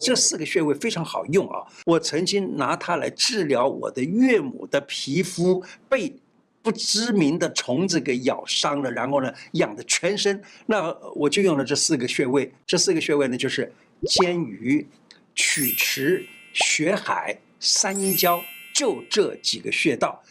这四个穴位非常好用啊！我曾经拿它来治疗我的岳母的皮肤被不知名的虫子给咬伤了，然后呢痒的全身，那我就用了这四个穴位。这四个穴位呢就是肩俞、曲池、血海、三阴交，就这几个穴道。